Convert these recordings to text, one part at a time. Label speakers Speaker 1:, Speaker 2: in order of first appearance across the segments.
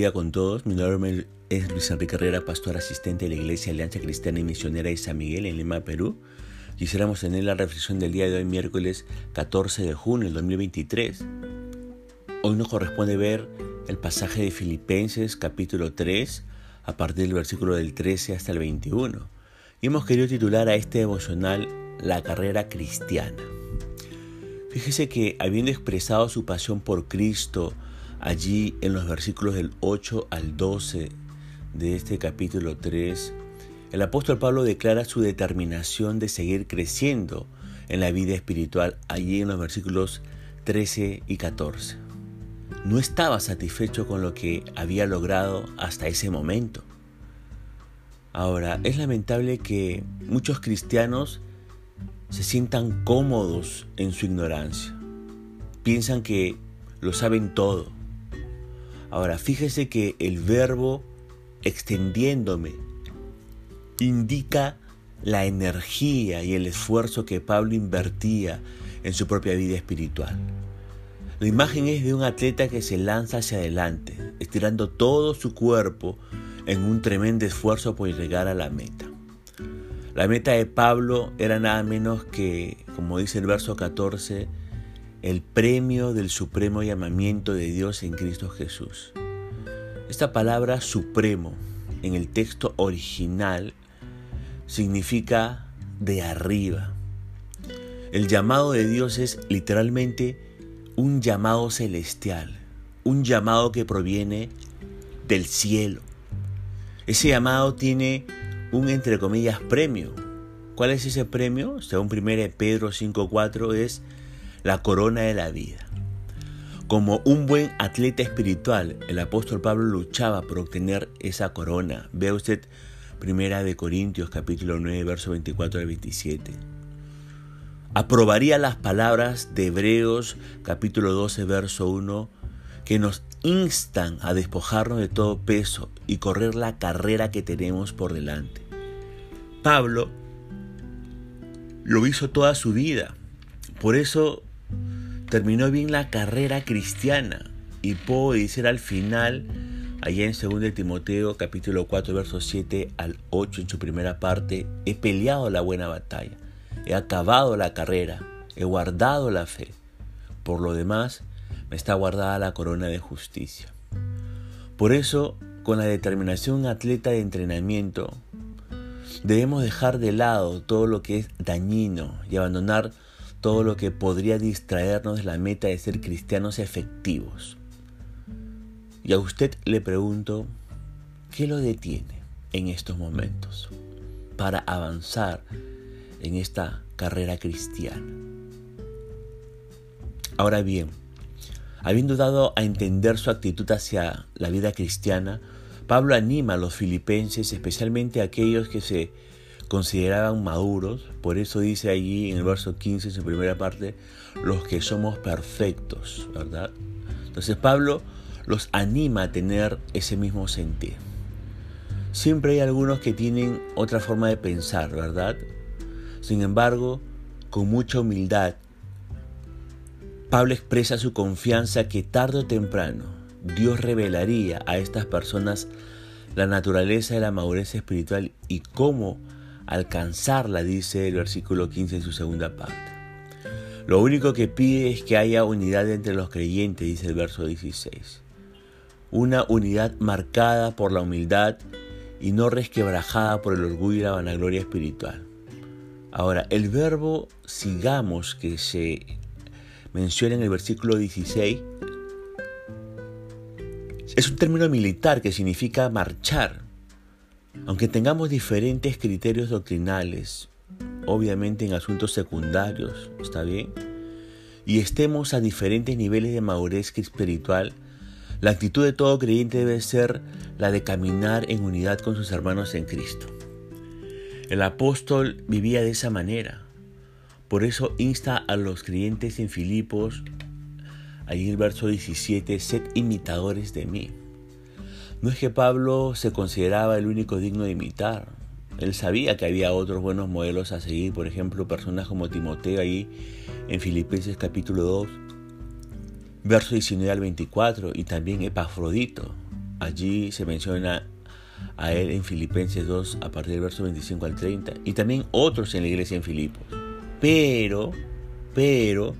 Speaker 1: bendiga con todos. Mi nombre es Luis Enrique Herrera, pastor asistente de la Iglesia Alianza Cristiana y Misionera de San Miguel en Lima, Perú. Quisiéramos tener la reflexión del día de hoy, miércoles 14 de junio del 2023. Hoy nos corresponde ver el pasaje de Filipenses capítulo 3 a partir del versículo del 13 hasta el 21. Y hemos querido titular a este devocional La carrera cristiana. Fíjese que habiendo expresado su pasión por Cristo, Allí en los versículos del 8 al 12 de este capítulo 3, el apóstol Pablo declara su determinación de seguir creciendo en la vida espiritual allí en los versículos 13 y 14. No estaba satisfecho con lo que había logrado hasta ese momento. Ahora, es lamentable que muchos cristianos se sientan cómodos en su ignorancia. Piensan que lo saben todo Ahora, fíjese que el verbo extendiéndome indica la energía y el esfuerzo que Pablo invertía en su propia vida espiritual. La imagen es de un atleta que se lanza hacia adelante, estirando todo su cuerpo en un tremendo esfuerzo por llegar a la meta. La meta de Pablo era nada menos que, como dice el verso 14, el premio del supremo llamamiento de Dios en Cristo Jesús. Esta palabra supremo en el texto original significa de arriba. El llamado de Dios es literalmente un llamado celestial, un llamado que proviene del cielo. Ese llamado tiene un entre comillas premio. ¿Cuál es ese premio? Según 1 Pedro 5.4 es la corona de la vida. Como un buen atleta espiritual, el apóstol Pablo luchaba por obtener esa corona. Vea usted Primera de Corintios capítulo 9, verso 24 al 27. Aprobaría las palabras de Hebreos capítulo 12, verso 1, que nos instan a despojarnos de todo peso y correr la carrera que tenemos por delante. Pablo lo hizo toda su vida. Por eso terminó bien la carrera cristiana y puedo decir al final, allá en 2 Timoteo capítulo 4 versos 7 al 8 en su primera parte, he peleado la buena batalla, he acabado la carrera, he guardado la fe. Por lo demás, me está guardada la corona de justicia. Por eso, con la determinación atleta de entrenamiento, debemos dejar de lado todo lo que es dañino y abandonar todo lo que podría distraernos de la meta de ser cristianos efectivos. Y a usted le pregunto, ¿qué lo detiene en estos momentos para avanzar en esta carrera cristiana? Ahora bien, habiendo dado a entender su actitud hacia la vida cristiana, Pablo anima a los filipenses, especialmente a aquellos que se consideraban maduros, por eso dice allí en el verso 15, en su primera parte, los que somos perfectos, ¿verdad? Entonces Pablo los anima a tener ese mismo sentir. Siempre hay algunos que tienen otra forma de pensar, ¿verdad? Sin embargo, con mucha humildad, Pablo expresa su confianza que tarde o temprano Dios revelaría a estas personas la naturaleza de la madurez espiritual y cómo alcanzarla, dice el versículo 15 en su segunda parte. Lo único que pide es que haya unidad entre los creyentes, dice el verso 16. Una unidad marcada por la humildad y no resquebrajada por el orgullo y la vanagloria espiritual. Ahora, el verbo sigamos que se menciona en el versículo 16 es un término militar que significa marchar. Aunque tengamos diferentes criterios doctrinales, obviamente en asuntos secundarios, ¿está bien? Y estemos a diferentes niveles de madurez espiritual, la actitud de todo creyente debe ser la de caminar en unidad con sus hermanos en Cristo. El apóstol vivía de esa manera. Por eso insta a los creyentes en Filipos, allí el verso 17, sed imitadores de mí. No es que Pablo se consideraba el único digno de imitar. Él sabía que había otros buenos modelos a seguir, por ejemplo, personas como Timoteo ahí en Filipenses capítulo 2, verso 19 al 24, y también Epafrodito, allí se menciona a él en Filipenses 2 a partir del verso 25 al 30 y también otros en la iglesia en Filipos. Pero, pero,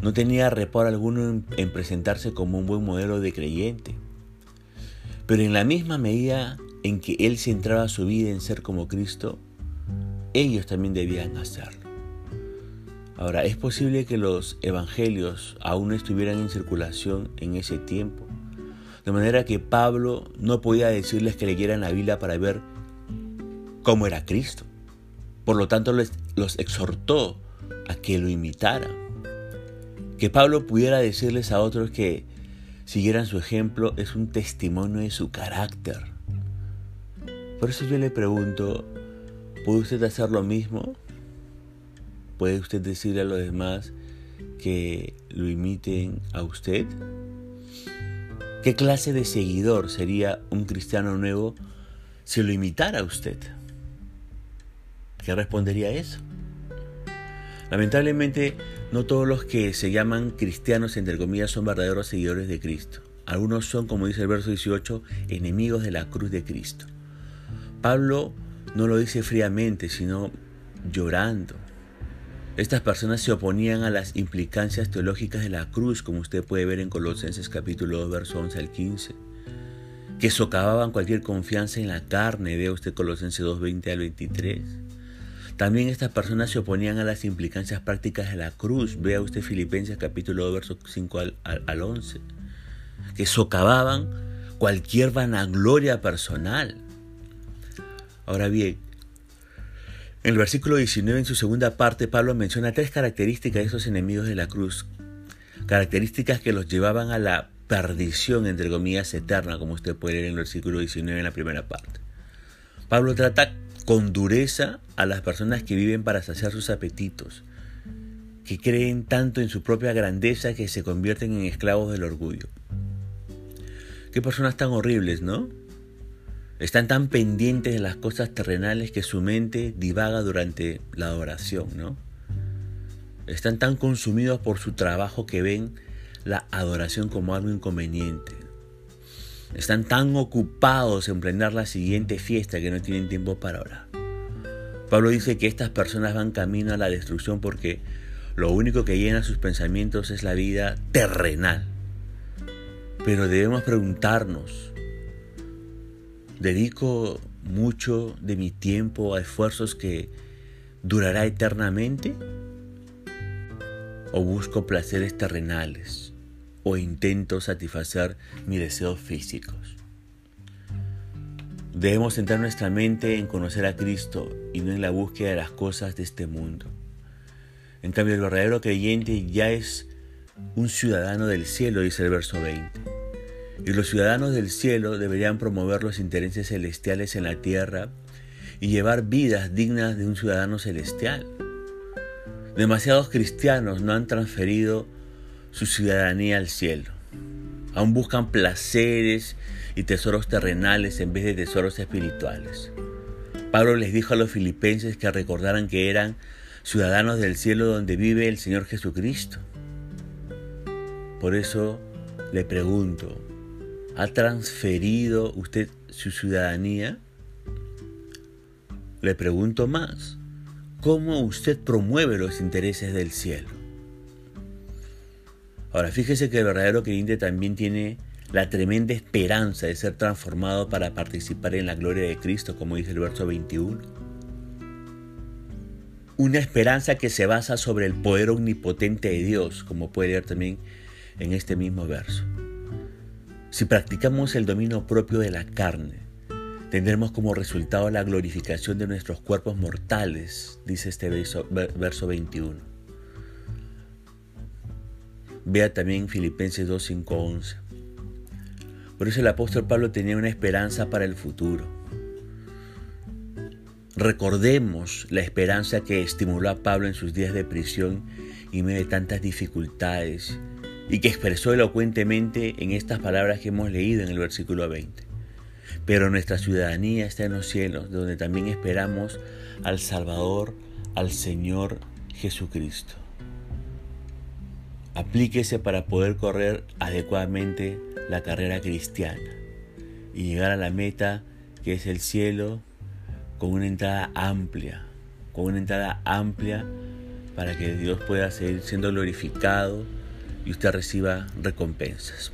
Speaker 1: no tenía reparo alguno en, presentarse como un buen modelo de creyente. Pero en la misma medida en que él centraba su vida en ser como Cristo, ellos también debían hacerlo. Ahora, es posible que los evangelios aún estuvieran en circulación en ese tiempo, de manera que Pablo no podía decirles que leyeran la Biblia para ver cómo era Cristo. Por lo tanto, los exhortó a que lo imitaran. Que Pablo pudiera decirles a otros que siguieran su ejemplo es un testimonio de su carácter. Por eso yo le pregunto, ¿puede usted hacer lo mismo? ¿Puede usted decirle a los demás que lo imiten a usted? ¿Qué clase de seguidor sería un cristiano nuevo si lo imitara a usted? ¿Qué respondería a eso? Lamentablemente, no todos los que se llaman cristianos, entre comillas, son verdaderos seguidores de Cristo. Algunos son, como dice el verso 18, enemigos de la cruz de Cristo. Pablo no lo dice fríamente, sino llorando. Estas personas se oponían a las implicancias teológicas de la cruz, como usted puede ver en Colosenses capítulo 2, verso 11 al 15, que socavaban cualquier confianza en la carne, vea usted Colosenses 2, 20 al 23. También estas personas se oponían a las implicancias prácticas de la cruz, vea usted Filipenses capítulo 2, verso 5 al, al 11, que socavaban cualquier vanagloria personal. Ahora bien, en el versículo 19, en su segunda parte, Pablo menciona tres características de esos enemigos de la cruz. Características que los llevaban a la perdición, entre comillas, eterna, como usted puede leer en el versículo 19 en la primera parte. Pablo trata con dureza a las personas que viven para saciar sus apetitos, que creen tanto en su propia grandeza que se convierten en esclavos del orgullo. Qué personas tan horribles, ¿no? Están tan pendientes de las cosas terrenales que su mente divaga durante la adoración, ¿no? Están tan consumidos por su trabajo que ven la adoración como algo inconveniente. Están tan ocupados en planear la siguiente fiesta que no tienen tiempo para orar. Pablo dice que estas personas van camino a la destrucción porque lo único que llena sus pensamientos es la vida terrenal. Pero debemos preguntarnos, ¿Dedico mucho de mi tiempo a esfuerzos que durará eternamente? ¿O busco placeres terrenales? ¿O intento satisfacer mis deseos físicos? Debemos centrar nuestra mente en conocer a Cristo y no en la búsqueda de las cosas de este mundo. En cambio, el verdadero creyente ya es un ciudadano del cielo, dice el verso 20 y los ciudadanos del cielo deberían promover los intereses celestiales en la tierra y llevar vidas dignas de un ciudadano celestial. Demasiados cristianos no han transferido su ciudadanía al cielo. Aún buscan placeres y tesoros terrenales en vez de tesoros espirituales. Pablo les dijo a los filipenses que recordaran que eran ciudadanos del cielo donde vive el Señor Jesucristo. Por eso le pregunto, ¿Ha transferido usted su ciudadanía? Le pregunto más, ¿cómo usted promueve los intereses del cielo? Ahora, fíjese que el verdadero creyente también tiene la tremenda esperanza de ser transformado para participar en la gloria de Cristo, como dice el verso 21. Una esperanza que se basa sobre el poder omnipotente de Dios, como puede leer también en este mismo verso. Si practicamos el dominio propio de la carne, tendremos como resultado la glorificación de nuestros cuerpos mortales, dice este verso, 21. Vea también Filipenses 2, 5, 11. Por eso el apóstol Pablo tenía una esperanza para el futuro. Recordemos la esperanza que estimuló a Pablo en sus días de prisión y medio de tantas dificultades y que expresó elocuentemente en estas palabras que hemos leído en el versículo 20. Pero nuestra ciudadanía está en los cielos, donde también esperamos al Salvador, al Señor Jesucristo. Aplíquese para poder correr adecuadamente la carrera cristiana. y llegar a la meta que es el cielo con una entrada amplia, con una entrada amplia para que Dios pueda seguir siendo glorificado y usted reciba recompensas.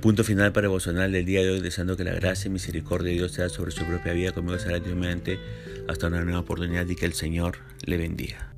Speaker 1: Punto final para el del día de hoy, deseando que la gracia y misericordia de Dios sea sobre su propia vida, conmigo será Dios hasta una nueva oportunidad y que el Señor le bendiga.